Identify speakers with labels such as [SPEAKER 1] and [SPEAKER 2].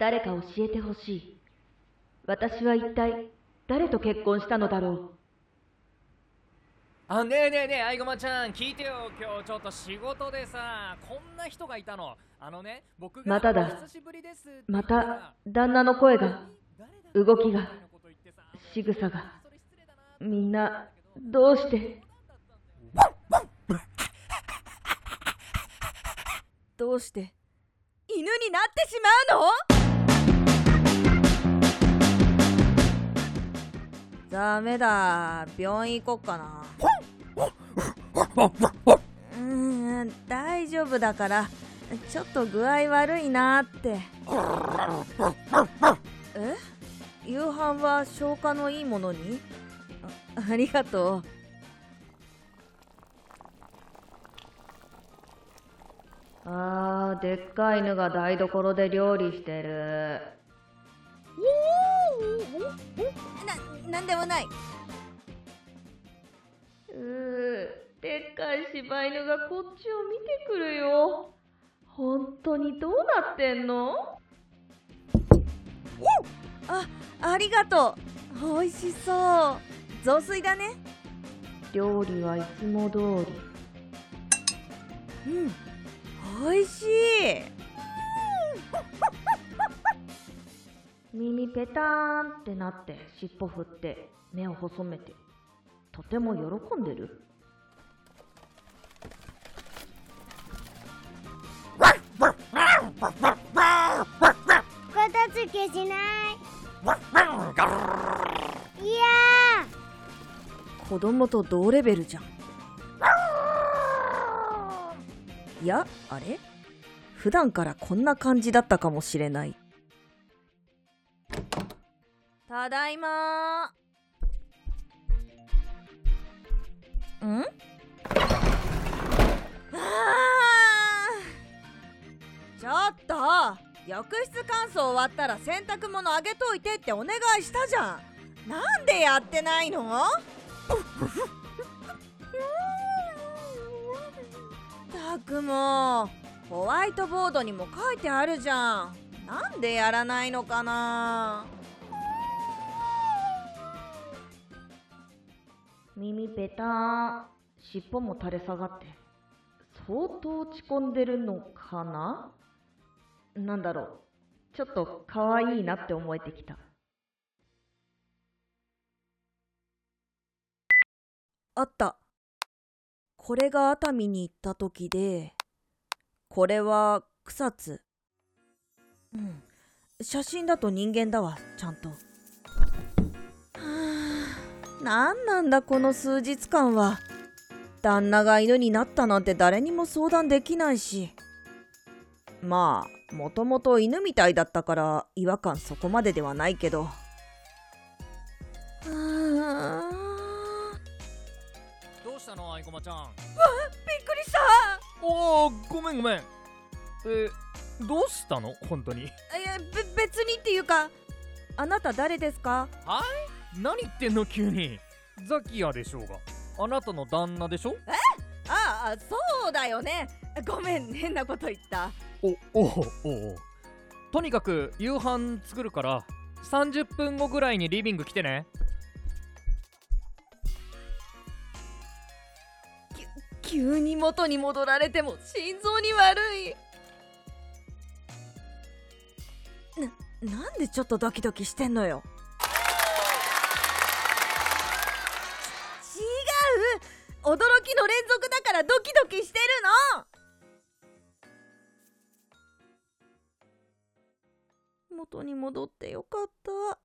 [SPEAKER 1] 誰か教えてほしい。私は一体誰と結婚したのだろう。
[SPEAKER 2] あねえねえねえあいごまちゃん聞いてよ。今日ちょっと仕事でさこんな人がいたの。あのね僕が
[SPEAKER 1] まただ。
[SPEAKER 2] お久しぶりですって
[SPEAKER 1] また旦那の声が、動きが、仕草が、みんなどうして？
[SPEAKER 3] どうして？犬になってしまうの？ダメだ。病院行こっかな。うん大丈夫だからちょっと具合悪いなって。え？夕飯は消化のいいものに？あありがとう。
[SPEAKER 1] あー、でっかい犬が台所で料理してる。
[SPEAKER 3] ななんでもない。う
[SPEAKER 1] ー、でっかい柴犬がこっちを見てくるよ。本当にどうなってんの？
[SPEAKER 3] あありがとう。美味しそう。雑炊だね。
[SPEAKER 1] 料理はいつも通り。
[SPEAKER 3] うん。美味しい
[SPEAKER 1] ペターンってなって尻尾振って目を細めてとても喜んでる？
[SPEAKER 4] 片付けしないいや
[SPEAKER 3] 子供と同レベルじゃんいやあれ普段からこんな感じだったかもしれないただいま。ーん？あちょっと！浴室乾燥終わったら洗濯物あげといてってお願いしたじゃん。なんでやってないの？たくもう。ホワイトボードにも書いてあるじゃん。なんでやらないのかな？
[SPEAKER 1] 耳ペターン尻尾も垂れ下がって相当落ち込んでるのかな？なんだろう。ちょっと可愛いなって思えてきた。
[SPEAKER 3] あった。これが熱海に行った時でこれは草津うん。写真だと人間だわちゃんと。はあなんなんだこの数日間は。旦那が犬になったなんて誰にも相談できないし。まあもともと犬みたいだったから違和感そこまでではないけど。はあ
[SPEAKER 2] どうしたのあいこまちゃん？
[SPEAKER 3] びっくりした。
[SPEAKER 2] おおごめんごめん。えどうしたの？本当に。
[SPEAKER 3] いやべ別にっていうかあなた誰ですか？
[SPEAKER 2] 何言ってんの急に？ザキヤでしょうが。あなたの旦那でしょ？
[SPEAKER 3] ああそうだよね。ごめん変なこと言った。
[SPEAKER 2] おおおお。とにかく夕飯作るから30分後ぐらいにリビング来てね。
[SPEAKER 3] 急に元に戻られても心臓に悪いなんでちょっとドキドキしてんのよ。違う。驚きの連続だからドキドキしてるの。元に戻ってよかった。